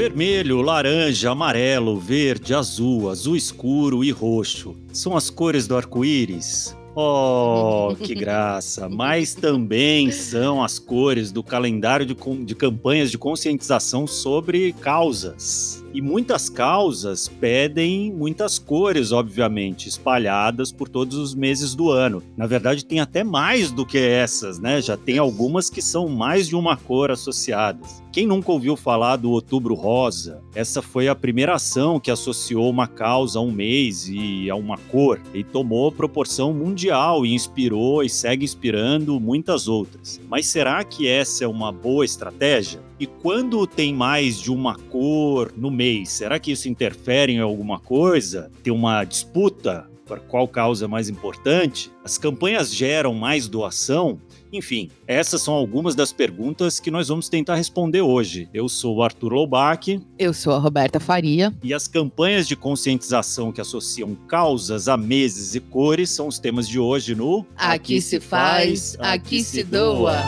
Vermelho, laranja, amarelo, verde, azul, azul escuro e roxo são as cores do arco-íris. Oh, que graça! Mas também são as cores do calendário de, de campanhas de conscientização sobre causas. E muitas causas pedem muitas cores, obviamente, espalhadas por todos os meses do ano. Na verdade, tem até mais do que essas, né? Já tem algumas que são mais de uma cor associadas. Quem nunca ouviu falar do Outubro Rosa? Essa foi a primeira ação que associou uma causa a um mês e a uma cor e tomou proporção mundial e inspirou e segue inspirando muitas outras. Mas será que essa é uma boa estratégia? E quando tem mais de uma cor no mês, será que isso interfere em alguma coisa? Tem uma disputa para qual causa é mais importante? As campanhas geram mais doação? Enfim, essas são algumas das perguntas que nós vamos tentar responder hoje. Eu sou o Arthur Loubach. Eu sou a Roberta Faria. E as campanhas de conscientização que associam causas a meses e cores são os temas de hoje no Aqui, aqui se faz, aqui, aqui se doa.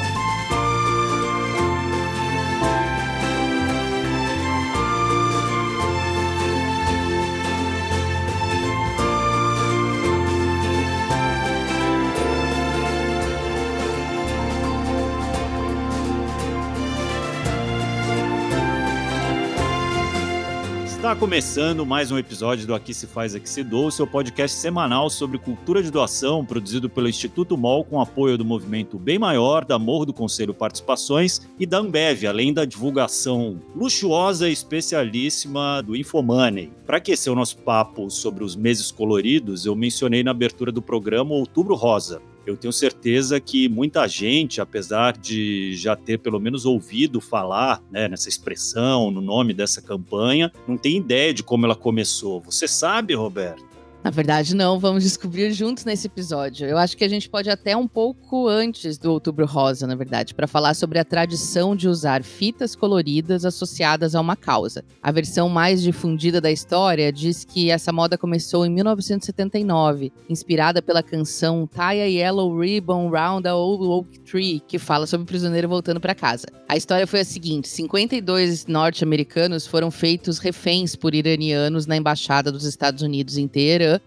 Começando mais um episódio do Aqui Se Faz, Aqui Se Doa, seu podcast semanal sobre cultura de doação, produzido pelo Instituto MOL com apoio do movimento Bem Maior, da Morro do Conselho Participações e da Ambev, além da divulgação luxuosa e especialíssima do Infomoney. Para aquecer o nosso papo sobre os meses coloridos, eu mencionei na abertura do programa Outubro Rosa, eu tenho certeza que muita gente, apesar de já ter pelo menos ouvido falar né, nessa expressão, no nome dessa campanha, não tem ideia de como ela começou. Você sabe, Roberto? Na verdade, não, vamos descobrir juntos nesse episódio. Eu acho que a gente pode até um pouco antes do Outubro Rosa, na verdade, para falar sobre a tradição de usar fitas coloridas associadas a uma causa. A versão mais difundida da história diz que essa moda começou em 1979, inspirada pela canção Tie a Yellow Ribbon Round a Old Oak Tree, que fala sobre o prisioneiro voltando para casa. A história foi a seguinte: 52 norte-americanos foram feitos reféns por iranianos na embaixada dos Estados Unidos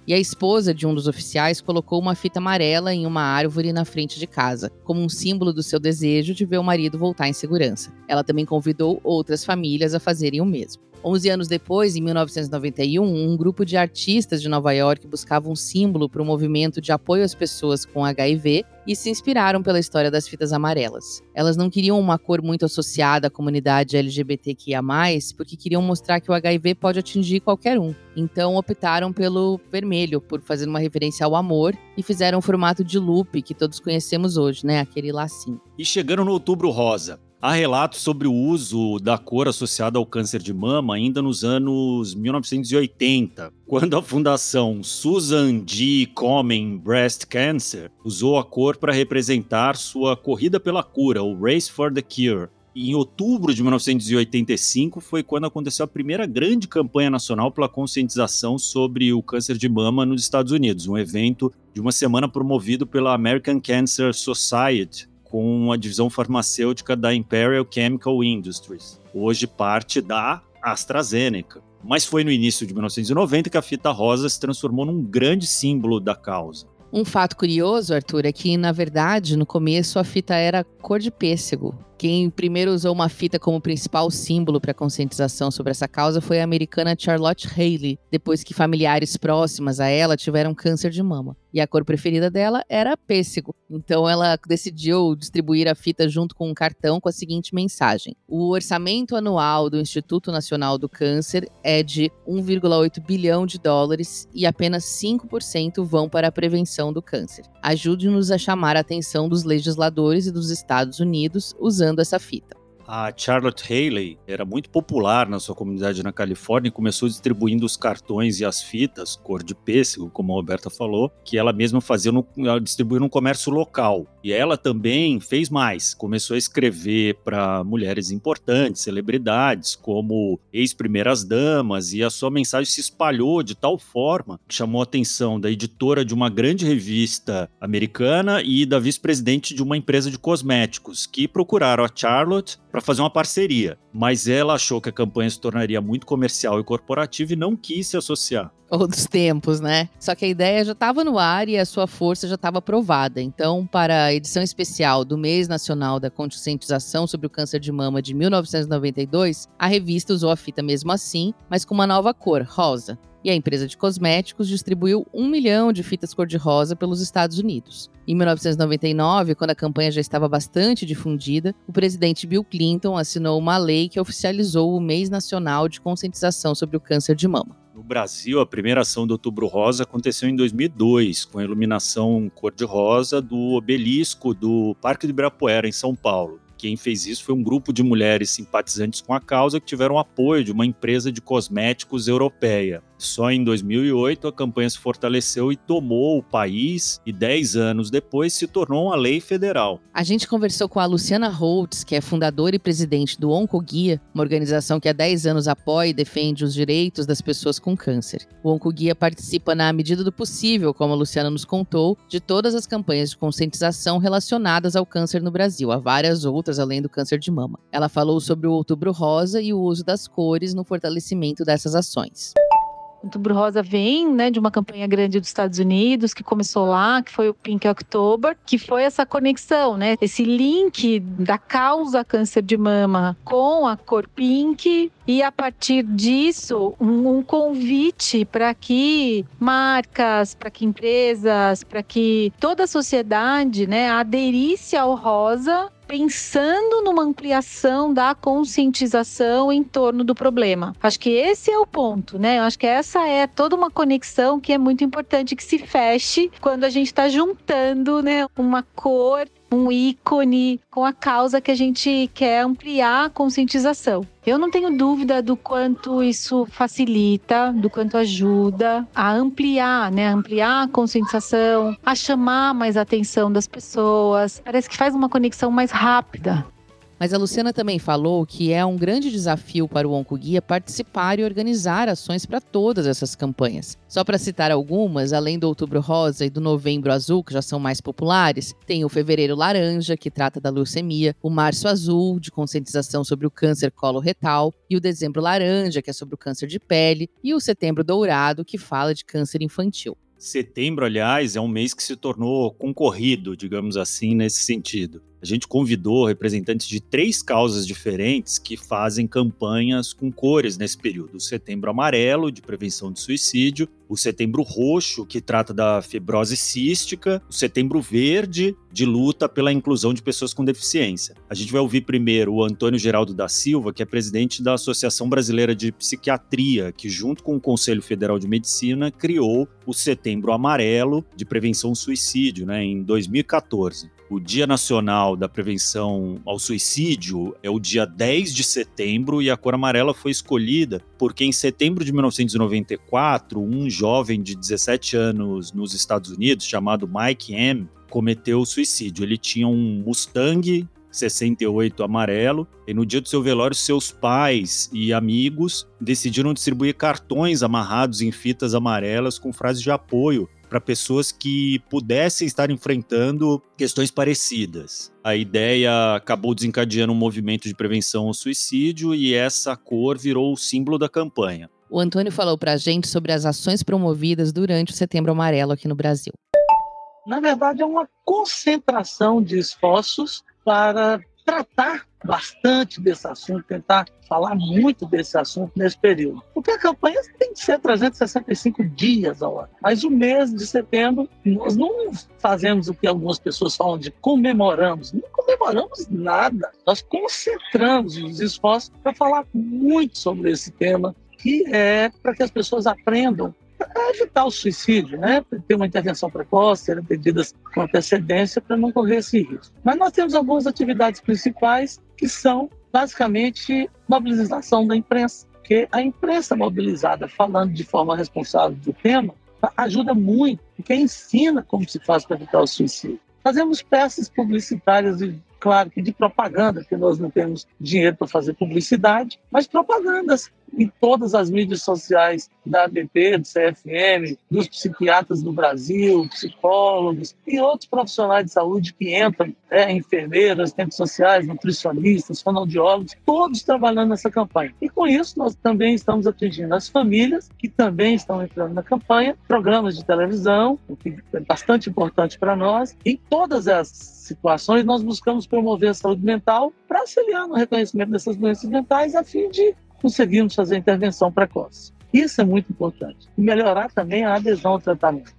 e a esposa de um dos oficiais colocou uma fita amarela em uma árvore na frente de casa, como um símbolo do seu desejo de ver o marido voltar em segurança. Ela também convidou outras famílias a fazerem o mesmo. 11 anos depois, em 1991, um grupo de artistas de Nova York buscava um símbolo para o movimento de apoio às pessoas com HIV e se inspiraram pela história das fitas amarelas. Elas não queriam uma cor muito associada à comunidade LGBTQIA, porque queriam mostrar que o HIV pode atingir qualquer um. Então optaram pelo vermelho, por fazer uma referência ao amor, e fizeram o formato de loop que todos conhecemos hoje, né? Aquele lacinho. E chegaram no Outubro Rosa. Há relatos sobre o uso da cor associada ao câncer de mama ainda nos anos 1980, quando a fundação Susan G. Komen Breast Cancer usou a cor para representar sua corrida pela cura, o Race for the Cure. E em outubro de 1985 foi quando aconteceu a primeira grande campanha nacional pela conscientização sobre o câncer de mama nos Estados Unidos, um evento de uma semana promovido pela American Cancer Society, com a divisão farmacêutica da Imperial Chemical Industries, hoje parte da AstraZeneca. Mas foi no início de 1990 que a fita rosa se transformou num grande símbolo da causa. Um fato curioso, Arthur, é que, na verdade, no começo a fita era cor de pêssego. Quem primeiro usou uma fita como principal símbolo para conscientização sobre essa causa foi a americana Charlotte Haley, depois que familiares próximas a ela tiveram câncer de mama. E a cor preferida dela era pêssego. Então ela decidiu distribuir a fita junto com um cartão com a seguinte mensagem: O orçamento anual do Instituto Nacional do Câncer é de 1,8 bilhão de dólares e apenas 5% vão para a prevenção do câncer. Ajude-nos a chamar a atenção dos legisladores e dos Estados Unidos usando usando essa fita. A Charlotte Haley era muito popular na sua comunidade na Califórnia e começou distribuindo os cartões e as fitas, cor de pêssego, como a Roberta falou, que ela mesma fazia no, no comércio local. E ela também fez mais, começou a escrever para mulheres importantes, celebridades, como ex-primeiras damas, e a sua mensagem se espalhou de tal forma que chamou a atenção da editora de uma grande revista americana e da vice-presidente de uma empresa de cosméticos, que procuraram a Charlotte para fazer uma parceria, mas ela achou que a campanha se tornaria muito comercial e corporativa e não quis se associar. Outros tempos, né? Só que a ideia já estava no ar e a sua força já estava provada. Então, para a edição especial do Mês Nacional da Conscientização sobre o Câncer de Mama de 1992, a revista usou a fita mesmo assim, mas com uma nova cor, rosa e a empresa de cosméticos distribuiu um milhão de fitas cor-de-rosa pelos Estados Unidos. Em 1999, quando a campanha já estava bastante difundida, o presidente Bill Clinton assinou uma lei que oficializou o Mês Nacional de Conscientização sobre o Câncer de Mama. No Brasil, a primeira ação do Outubro Rosa aconteceu em 2002, com a iluminação cor-de-rosa do obelisco do Parque de Ibirapuera, em São Paulo. Quem fez isso foi um grupo de mulheres simpatizantes com a causa que tiveram apoio de uma empresa de cosméticos europeia. Só em 2008 a campanha se fortaleceu e tomou o país e 10 anos depois se tornou uma lei federal. A gente conversou com a Luciana Holtz, que é fundadora e presidente do Oncoguia, uma organização que há 10 anos apoia e defende os direitos das pessoas com câncer. O Oncoguia participa na medida do possível, como a Luciana nos contou, de todas as campanhas de conscientização relacionadas ao câncer no Brasil, há várias outras além do câncer de mama. Ela falou sobre o Outubro Rosa e o uso das cores no fortalecimento dessas ações. Outubro Rosa vem né, de uma campanha grande dos Estados Unidos, que começou lá, que foi o Pink October, que foi essa conexão, né? Esse link da causa câncer de mama com a cor pink e a partir disso um, um convite para que marcas, para que empresas, para que toda a sociedade, né, aderisse ao rosa pensando numa ampliação da conscientização em torno do problema. Acho que esse é o ponto, né? Acho que essa é toda uma conexão que é muito importante que se feche quando a gente está juntando, né, uma cor um ícone com a causa que a gente quer ampliar a conscientização. Eu não tenho dúvida do quanto isso facilita, do quanto ajuda a ampliar, né, ampliar a conscientização, a chamar mais a atenção das pessoas. Parece que faz uma conexão mais rápida mas a Luciana também falou que é um grande desafio para o Oncoguia participar e organizar ações para todas essas campanhas. Só para citar algumas, além do Outubro Rosa e do Novembro Azul, que já são mais populares, tem o Fevereiro Laranja, que trata da leucemia, o Março Azul, de conscientização sobre o câncer coloretal, e o Dezembro Laranja, que é sobre o câncer de pele, e o Setembro Dourado, que fala de câncer infantil. Setembro, aliás, é um mês que se tornou concorrido, digamos assim, nesse sentido. A gente convidou representantes de três causas diferentes que fazem campanhas com cores nesse período: o Setembro Amarelo, de prevenção de suicídio, o Setembro Roxo, que trata da fibrose cística, o Setembro Verde, de luta pela inclusão de pessoas com deficiência. A gente vai ouvir primeiro o Antônio Geraldo da Silva, que é presidente da Associação Brasileira de Psiquiatria, que, junto com o Conselho Federal de Medicina, criou o Setembro Amarelo de Prevenção ao Suicídio, né, em 2014. O Dia Nacional da Prevenção ao Suicídio é o dia 10 de setembro e a cor amarela foi escolhida porque em setembro de 1994, um jovem de 17 anos nos Estados Unidos chamado Mike M cometeu suicídio. Ele tinha um Mustang 68 amarelo, e no dia do seu velório, seus pais e amigos decidiram distribuir cartões amarrados em fitas amarelas com frases de apoio para pessoas que pudessem estar enfrentando questões parecidas. A ideia acabou desencadeando um movimento de prevenção ao suicídio e essa cor virou o símbolo da campanha. O Antônio falou para a gente sobre as ações promovidas durante o Setembro Amarelo aqui no Brasil. Na verdade, é uma concentração de esforços para tratar bastante desse assunto, tentar falar muito desse assunto nesse período. Porque a campanha tem que ser 365 dias ao ano. Mas o mês de setembro, nós não fazemos o que algumas pessoas falam de comemoramos. Não comemoramos nada. Nós concentramos os esforços para falar muito sobre esse tema, que é para que as pessoas aprendam evitar o suicídio, né? Ter uma intervenção precoce, ser atendidas com antecedência para não correr esse risco. Mas nós temos algumas atividades principais que são basicamente mobilização da imprensa, porque a imprensa mobilizada falando de forma responsável do tema ajuda muito, porque ensina como se faz para evitar o suicídio. Fazemos peças publicitárias e claro que de propaganda, porque nós não temos dinheiro para fazer publicidade, mas propagandas em todas as mídias sociais da ABP, do CFM, dos psiquiatras do Brasil, psicólogos e outros profissionais de saúde que entram, é, enfermeiras, assistentes sociais, nutricionistas, fonoaudiólogos, todos trabalhando nessa campanha. E com isso, nós também estamos atingindo as famílias, que também estão entrando na campanha, programas de televisão, o que é bastante importante para nós. Em todas as situações, nós buscamos promover a saúde mental para auxiliar no reconhecimento dessas doenças mentais, a fim de conseguirmos fazer intervenção precoce. Isso é muito importante. E melhorar também a adesão ao tratamento.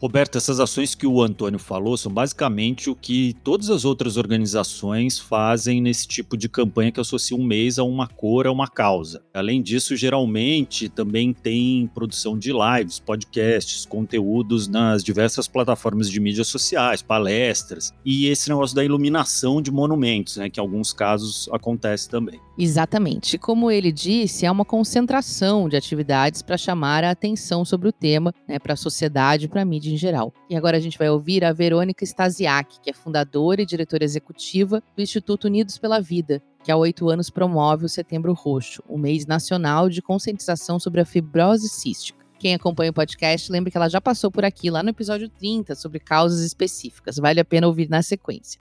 Roberto, essas ações que o Antônio falou são basicamente o que todas as outras organizações fazem nesse tipo de campanha que associa um mês a uma cor, a uma causa. Além disso, geralmente também tem produção de lives, podcasts, conteúdos nas diversas plataformas de mídias sociais, palestras e esse negócio da iluminação de monumentos, né, que em alguns casos acontece também. Exatamente. Como ele disse, é uma concentração de atividades para chamar a atenção sobre o tema, né, para a sociedade para a mídia em geral. E agora a gente vai ouvir a Verônica Stasiak, que é fundadora e diretora executiva do Instituto Unidos pela Vida, que há oito anos promove o Setembro Roxo, o mês nacional de conscientização sobre a fibrose cística. Quem acompanha o podcast lembra que ela já passou por aqui lá no episódio 30 sobre causas específicas. Vale a pena ouvir na sequência.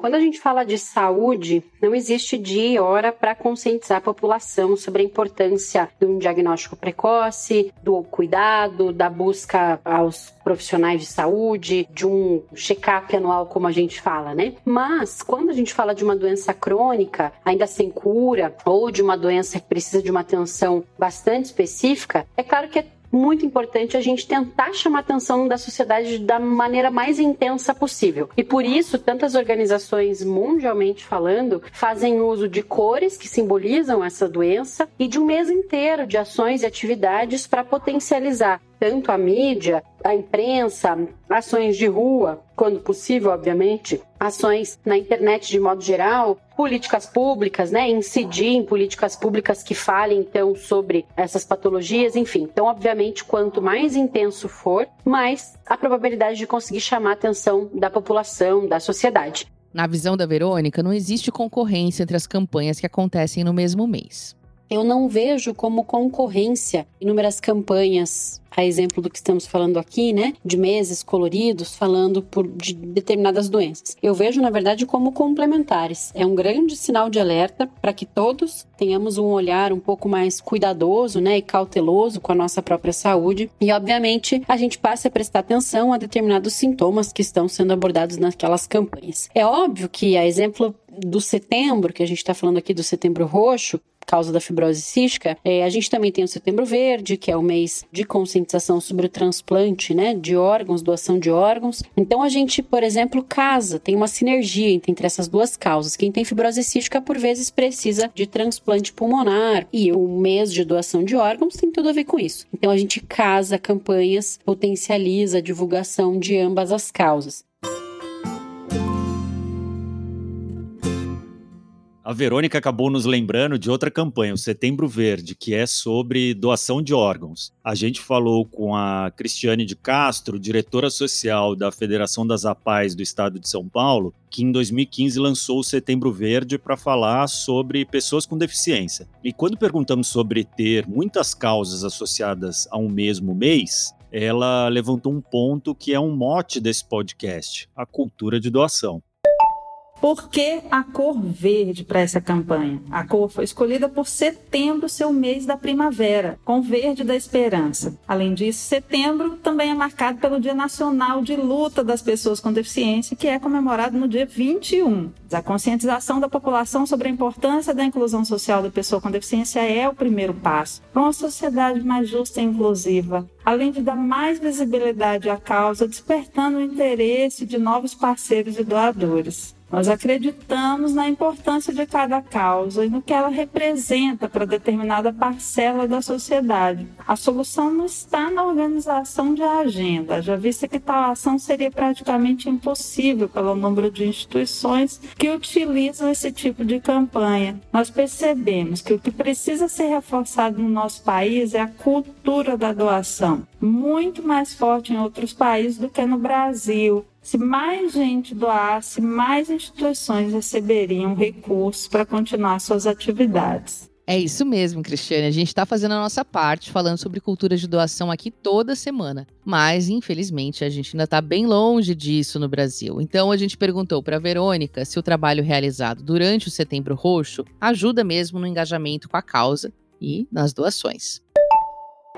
Quando a gente fala de saúde, não existe dia e hora para conscientizar a população sobre a importância de um diagnóstico precoce, do cuidado, da busca aos profissionais de saúde, de um check-up anual, como a gente fala, né? Mas quando a gente fala de uma doença crônica, ainda sem cura, ou de uma doença que precisa de uma atenção bastante específica, é claro que é muito importante a gente tentar chamar a atenção da sociedade da maneira mais intensa possível. E por isso, tantas organizações mundialmente falando fazem uso de cores que simbolizam essa doença e de um mês inteiro de ações e atividades para potencializar tanto a mídia, a imprensa, ações de rua, quando possível, obviamente, ações na internet de modo geral, políticas públicas, né, incidir em políticas públicas que falem então sobre essas patologias, enfim. Então, obviamente, quanto mais intenso for, mais a probabilidade de conseguir chamar a atenção da população, da sociedade. Na visão da Verônica, não existe concorrência entre as campanhas que acontecem no mesmo mês eu não vejo como concorrência inúmeras campanhas, a exemplo do que estamos falando aqui, né, de meses coloridos falando por de determinadas doenças. Eu vejo, na verdade, como complementares. É um grande sinal de alerta para que todos tenhamos um olhar um pouco mais cuidadoso, né, e cauteloso com a nossa própria saúde. E, obviamente, a gente passe a prestar atenção a determinados sintomas que estão sendo abordados naquelas campanhas. É óbvio que, a exemplo do setembro, que a gente está falando aqui do setembro roxo, causa da fibrose cística, é, a gente também tem o Setembro Verde, que é o mês de conscientização sobre o transplante né, de órgãos, doação de órgãos. Então a gente, por exemplo, casa, tem uma sinergia entre essas duas causas. Quem tem fibrose cística, por vezes, precisa de transplante pulmonar e o mês de doação de órgãos tem tudo a ver com isso. Então a gente casa campanhas, potencializa a divulgação de ambas as causas. A Verônica acabou nos lembrando de outra campanha, o Setembro Verde, que é sobre doação de órgãos. A gente falou com a Cristiane de Castro, diretora social da Federação das APAES do Estado de São Paulo, que em 2015 lançou o Setembro Verde para falar sobre pessoas com deficiência. E quando perguntamos sobre ter muitas causas associadas a um mesmo mês, ela levantou um ponto que é um mote desse podcast: a cultura de doação. Por que a cor verde para essa campanha? A cor foi escolhida por setembro ser o mês da primavera, com verde da esperança. Além disso, setembro também é marcado pelo Dia Nacional de Luta das Pessoas com Deficiência, que é comemorado no dia 21. A conscientização da população sobre a importância da inclusão social da pessoa com deficiência é o primeiro passo para uma sociedade mais justa e inclusiva, além de dar mais visibilidade à causa, despertando o interesse de novos parceiros e doadores. Nós acreditamos na importância de cada causa e no que ela representa para determinada parcela da sociedade. A solução não está na organização de agenda, já vista que tal ação seria praticamente impossível pelo número de instituições que utilizam esse tipo de campanha. Nós percebemos que o que precisa ser reforçado no nosso país é a cultura da doação, muito mais forte em outros países do que no Brasil. Se mais gente doasse, mais instituições receberiam recursos para continuar suas atividades. É isso mesmo, Cristiane. A gente está fazendo a nossa parte, falando sobre cultura de doação aqui toda semana. Mas, infelizmente, a gente ainda está bem longe disso no Brasil. Então, a gente perguntou para Verônica se o trabalho realizado durante o Setembro Roxo ajuda mesmo no engajamento com a causa e nas doações.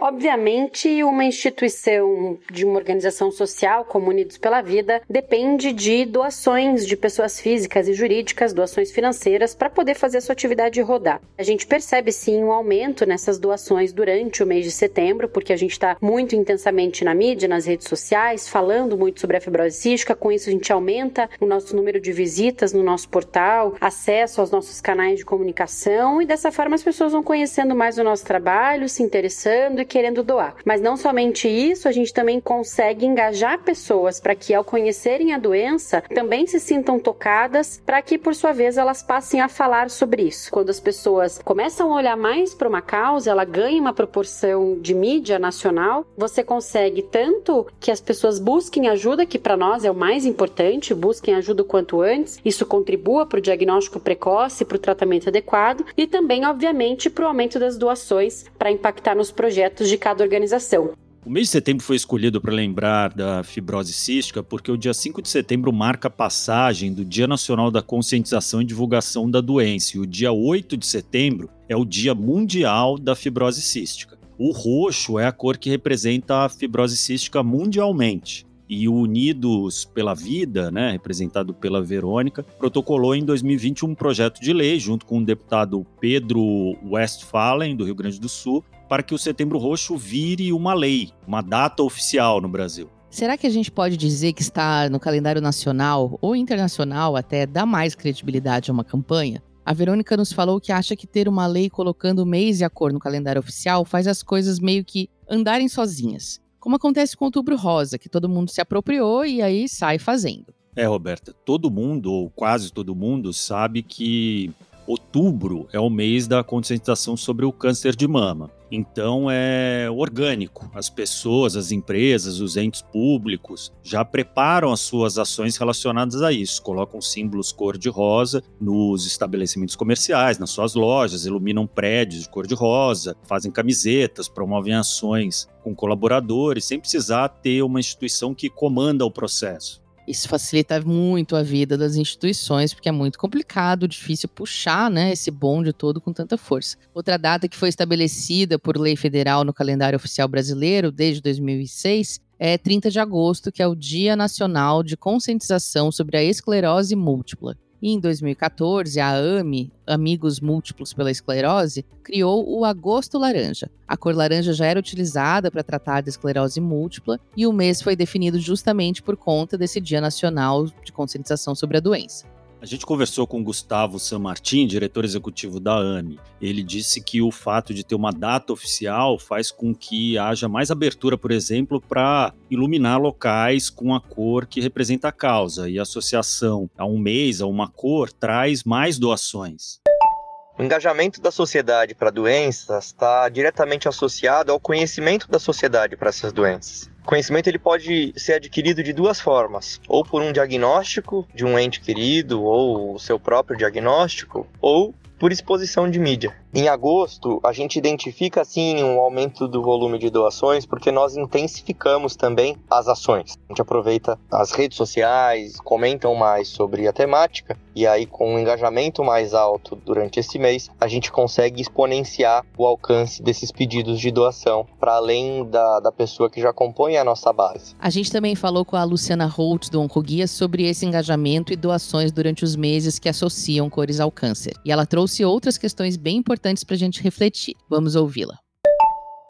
Obviamente, uma instituição de uma organização social, como Unidos pela Vida, depende de doações de pessoas físicas e jurídicas, doações financeiras, para poder fazer a sua atividade rodar. A gente percebe sim um aumento nessas doações durante o mês de setembro, porque a gente está muito intensamente na mídia, nas redes sociais, falando muito sobre a fibrose cística. Com isso, a gente aumenta o nosso número de visitas no nosso portal, acesso aos nossos canais de comunicação e dessa forma as pessoas vão conhecendo mais o nosso trabalho, se interessando e querendo doar. Mas não somente isso, a gente também consegue engajar pessoas para que, ao conhecerem a doença, também se sintam tocadas, para que, por sua vez, elas passem a falar sobre isso. Quando as pessoas começam a olhar mais para uma causa, ela ganha uma proporção de mídia nacional, você consegue tanto que as pessoas busquem ajuda, que para nós é o mais importante, busquem ajuda o quanto antes, isso contribua para o diagnóstico precoce, para o tratamento adequado e também, obviamente, para o aumento das doações para impactar nos projetos de cada organização. O mês de setembro foi escolhido para lembrar da fibrose cística porque o dia 5 de setembro marca a passagem do Dia Nacional da Conscientização e Divulgação da Doença, e o dia 8 de setembro é o Dia Mundial da Fibrose Cística. O roxo é a cor que representa a fibrose cística mundialmente. E o Unidos pela Vida, né, representado pela Verônica, protocolou em 2020 um projeto de lei, junto com o deputado Pedro Westphalen, do Rio Grande do Sul, para que o Setembro Roxo vire uma lei, uma data oficial no Brasil. Será que a gente pode dizer que está no calendário nacional ou internacional até dá mais credibilidade a uma campanha? A Verônica nos falou que acha que ter uma lei colocando o mês e a cor no calendário oficial faz as coisas meio que andarem sozinhas. Como acontece com o Outubro Rosa, que todo mundo se apropriou e aí sai fazendo. É, Roberta, todo mundo, ou quase todo mundo, sabe que outubro é o mês da conscientização sobre o câncer de mama. Então é orgânico. As pessoas, as empresas, os entes públicos já preparam as suas ações relacionadas a isso. Colocam símbolos cor-de-rosa nos estabelecimentos comerciais, nas suas lojas, iluminam prédios de cor-de-rosa, fazem camisetas, promovem ações com colaboradores, sem precisar ter uma instituição que comanda o processo. Isso facilita muito a vida das instituições, porque é muito complicado, difícil puxar né, esse bonde todo com tanta força. Outra data que foi estabelecida por lei federal no calendário oficial brasileiro desde 2006 é 30 de agosto, que é o Dia Nacional de Conscientização sobre a Esclerose Múltipla. E em 2014, a AME, Amigos Múltiplos pela Esclerose, criou o Agosto Laranja. A cor laranja já era utilizada para tratar da esclerose múltipla e o mês foi definido justamente por conta desse Dia Nacional de Conscientização sobre a doença. A gente conversou com Gustavo San Martin, diretor executivo da AME. Ele disse que o fato de ter uma data oficial faz com que haja mais abertura, por exemplo, para iluminar locais com a cor que representa a causa. E a associação a um mês, a uma cor, traz mais doações. O engajamento da sociedade para doenças está diretamente associado ao conhecimento da sociedade para essas doenças. Conhecimento ele pode ser adquirido de duas formas, ou por um diagnóstico de um ente querido, ou o seu próprio diagnóstico, ou por exposição de mídia. Em agosto, a gente identifica sim um aumento do volume de doações porque nós intensificamos também as ações. A gente aproveita as redes sociais, comentam mais sobre a temática e aí com um engajamento mais alto durante esse mês, a gente consegue exponenciar o alcance desses pedidos de doação para além da, da pessoa que já compõe a nossa base. A gente também falou com a Luciana Holt do Oncoguia sobre esse engajamento e doações durante os meses que associam cores ao câncer. E ela trouxe outras questões bem importantes importantes para a gente refletir. Vamos ouvi-la.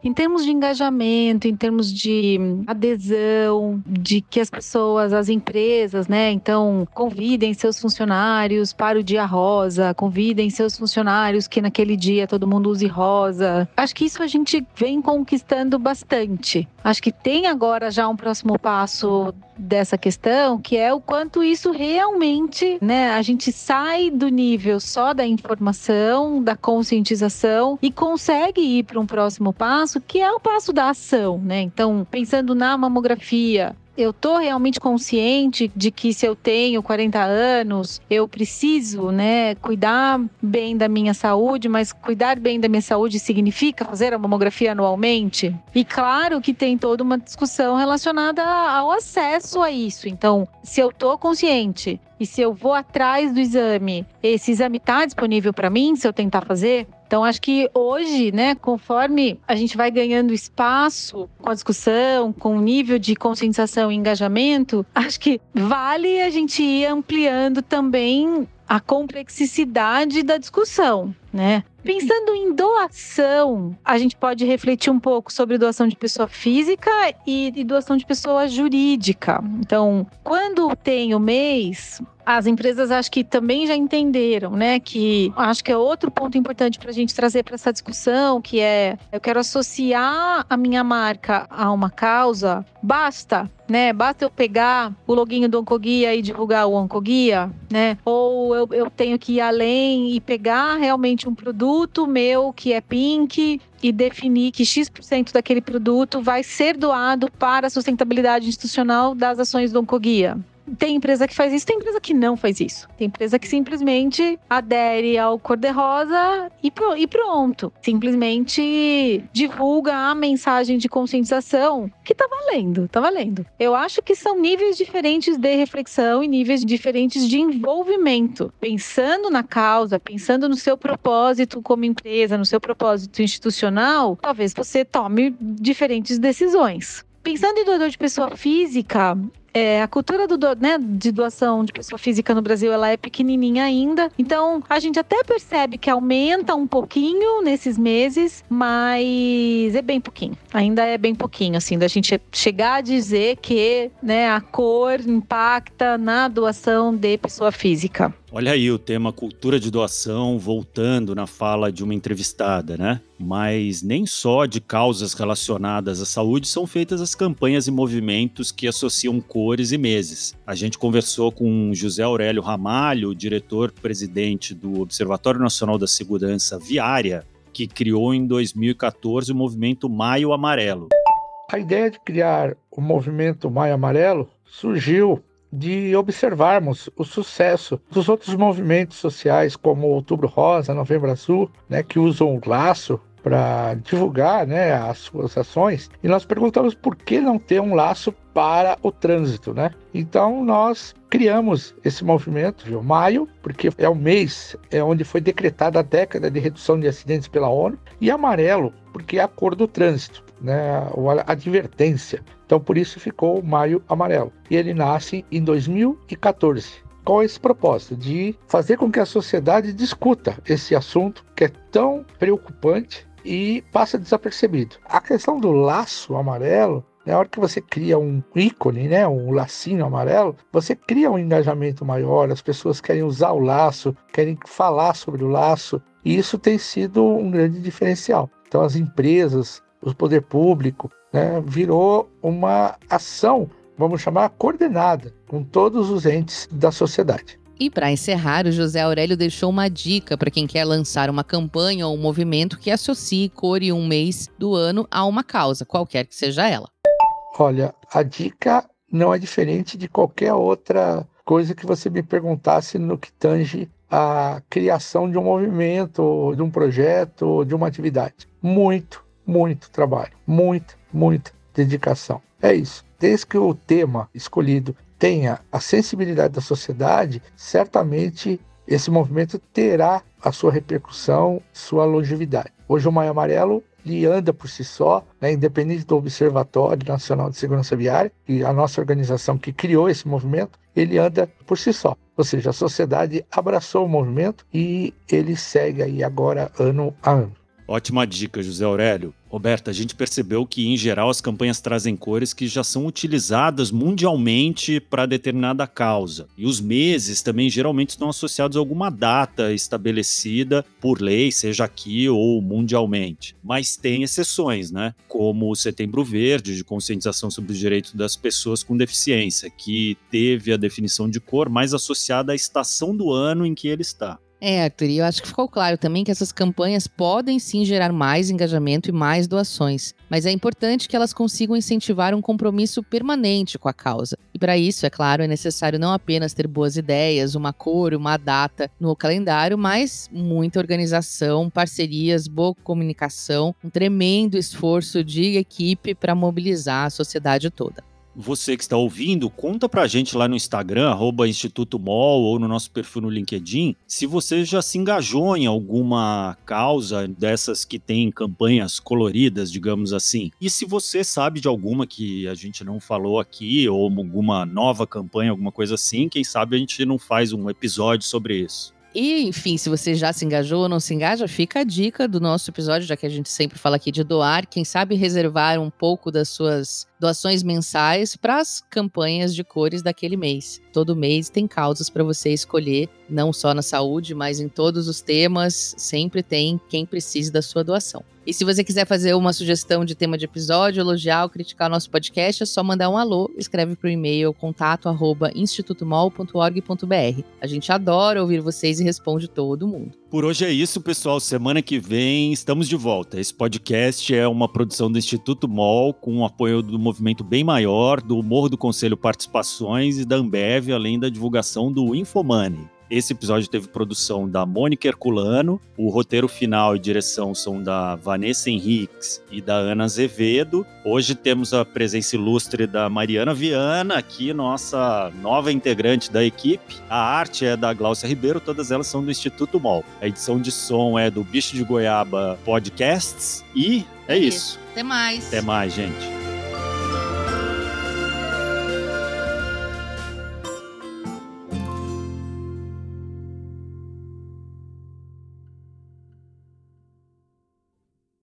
Em termos de engajamento, em termos de adesão, de que as pessoas, as empresas, né, então convidem seus funcionários para o dia rosa, convidem seus funcionários que naquele dia todo mundo use rosa. Acho que isso a gente vem conquistando bastante. Acho que tem agora já um próximo passo dessa questão, que é o quanto isso realmente, né, a gente sai do nível só da informação, da conscientização e consegue ir para um próximo passo, que é o passo da ação, né? Então, pensando na mamografia, eu tô realmente consciente de que se eu tenho 40 anos, eu preciso, né, cuidar bem da minha saúde, mas cuidar bem da minha saúde significa fazer a mamografia anualmente? E claro que tem toda uma discussão relacionada ao acesso a isso. Então, se eu tô consciente e se eu vou atrás do exame, esse exame está disponível para mim se eu tentar fazer? Então, acho que hoje, né, conforme a gente vai ganhando espaço com a discussão, com o nível de conscientização e engajamento, acho que vale a gente ir ampliando também a complexidade da discussão, né? Pensando em doação, a gente pode refletir um pouco sobre doação de pessoa física e, doação de pessoa jurídica. Então, quando tem o mês, as empresas acho que também já entenderam, né? Que acho que é outro ponto importante para a gente trazer para essa discussão, que é eu quero associar a minha marca a uma causa. Basta, né? Basta eu pegar o login do Oncoguia e divulgar o Oncoguia, né? Ou eu, eu tenho que ir além e pegar realmente um produto meu que é pink e definir que X% daquele produto vai ser doado para a sustentabilidade institucional das ações do Oncoguia. Tem empresa que faz isso, tem empresa que não faz isso. Tem empresa que simplesmente adere ao cor-de-rosa e, e pronto. Simplesmente divulga a mensagem de conscientização que tá valendo, tá valendo. Eu acho que são níveis diferentes de reflexão e níveis diferentes de envolvimento. Pensando na causa, pensando no seu propósito como empresa, no seu propósito institucional, talvez você tome diferentes decisões. Pensando em doador de pessoa física, é, a cultura do, né, de doação de pessoa física no Brasil ela é pequenininha ainda, então a gente até percebe que aumenta um pouquinho nesses meses, mas é bem pouquinho. Ainda é bem pouquinho, assim, da gente chegar a dizer que né, a cor impacta na doação de pessoa física. Olha aí o tema cultura de doação voltando na fala de uma entrevistada, né? Mas nem só de causas relacionadas à saúde são feitas as campanhas e movimentos que associam cores e meses. A gente conversou com José Aurélio Ramalho, diretor-presidente do Observatório Nacional da Segurança Viária, que criou em 2014 o movimento Maio Amarelo. A ideia de criar o movimento Maio Amarelo surgiu de observarmos o sucesso dos outros movimentos sociais, como Outubro Rosa, Novembro Azul, né, que usam o laço para divulgar né, as suas ações. E nós perguntamos por que não ter um laço para o trânsito, né? Então nós criamos esse movimento, viu? Maio, porque é o mês é onde foi decretada a década de redução de acidentes pela ONU, e amarelo, porque é a cor do trânsito, né? A advertência. Então por isso ficou o Maio Amarelo. E ele nasce em 2014 com esse propósito de fazer com que a sociedade discuta esse assunto que é tão preocupante e passa desapercebido. A questão do laço amarelo na hora que você cria um ícone, né, um lacinho amarelo, você cria um engajamento maior, as pessoas querem usar o laço, querem falar sobre o laço, e isso tem sido um grande diferencial. Então as empresas, o poder público, né, virou uma ação, vamos chamar coordenada, com todos os entes da sociedade. E para encerrar, o José Aurélio deixou uma dica para quem quer lançar uma campanha ou um movimento que associe cor e um mês do ano a uma causa, qualquer que seja ela. Olha, a dica não é diferente de qualquer outra coisa que você me perguntasse no que tange a criação de um movimento, de um projeto, de uma atividade. Muito, muito trabalho, muita, muita dedicação. É isso. Desde que o tema escolhido tenha a sensibilidade da sociedade, certamente esse movimento terá a sua repercussão, sua longevidade. Hoje o Maio Amarelo ele anda por si só, né, independente do Observatório Nacional de Segurança Viária, e a nossa organização que criou esse movimento, ele anda por si só. Ou seja, a sociedade abraçou o movimento e ele segue aí agora ano a ano. Ótima dica, José Aurélio. Roberta, a gente percebeu que, em geral, as campanhas trazem cores que já são utilizadas mundialmente para determinada causa. E os meses também geralmente estão associados a alguma data estabelecida por lei, seja aqui ou mundialmente. Mas tem exceções, né? Como o Setembro Verde, de conscientização sobre os direitos das pessoas com deficiência, que teve a definição de cor mais associada à estação do ano em que ele está. É, Arthur, e eu acho que ficou claro também que essas campanhas podem sim gerar mais engajamento e mais doações, mas é importante que elas consigam incentivar um compromisso permanente com a causa. E para isso, é claro, é necessário não apenas ter boas ideias, uma cor, uma data no calendário, mas muita organização, parcerias, boa comunicação, um tremendo esforço de equipe para mobilizar a sociedade toda. Você que está ouvindo, conta pra gente lá no Instagram, arroba Instituto Mol, ou no nosso perfil no LinkedIn, se você já se engajou em alguma causa dessas que tem campanhas coloridas, digamos assim. E se você sabe de alguma que a gente não falou aqui, ou alguma nova campanha, alguma coisa assim, quem sabe a gente não faz um episódio sobre isso. E, enfim, se você já se engajou ou não se engaja, fica a dica do nosso episódio, já que a gente sempre fala aqui de doar. Quem sabe reservar um pouco das suas doações mensais para as campanhas de cores daquele mês. Todo mês tem causas para você escolher, não só na saúde, mas em todos os temas, sempre tem quem precise da sua doação. E se você quiser fazer uma sugestão de tema de episódio, elogiar ou criticar nosso podcast, é só mandar um alô, escreve para o e-mail contato arroba institutomol.org.br. A gente adora ouvir vocês e responde todo mundo. Por hoje é isso, pessoal. Semana que vem estamos de volta. Esse podcast é uma produção do Instituto MOL, com o apoio do movimento bem maior, do Morro do Conselho Participações e da Ambev, além da divulgação do Infomoney. Esse episódio teve produção da Mônica Herculano, o roteiro final e direção são da Vanessa Henriques e da Ana Azevedo. Hoje temos a presença ilustre da Mariana Viana, aqui nossa nova integrante da equipe. A arte é da Glaucia Ribeiro, todas elas são do Instituto MOL. A edição de som é do Bicho de Goiaba Podcasts e é, é isso. isso. Até mais. Até mais, gente.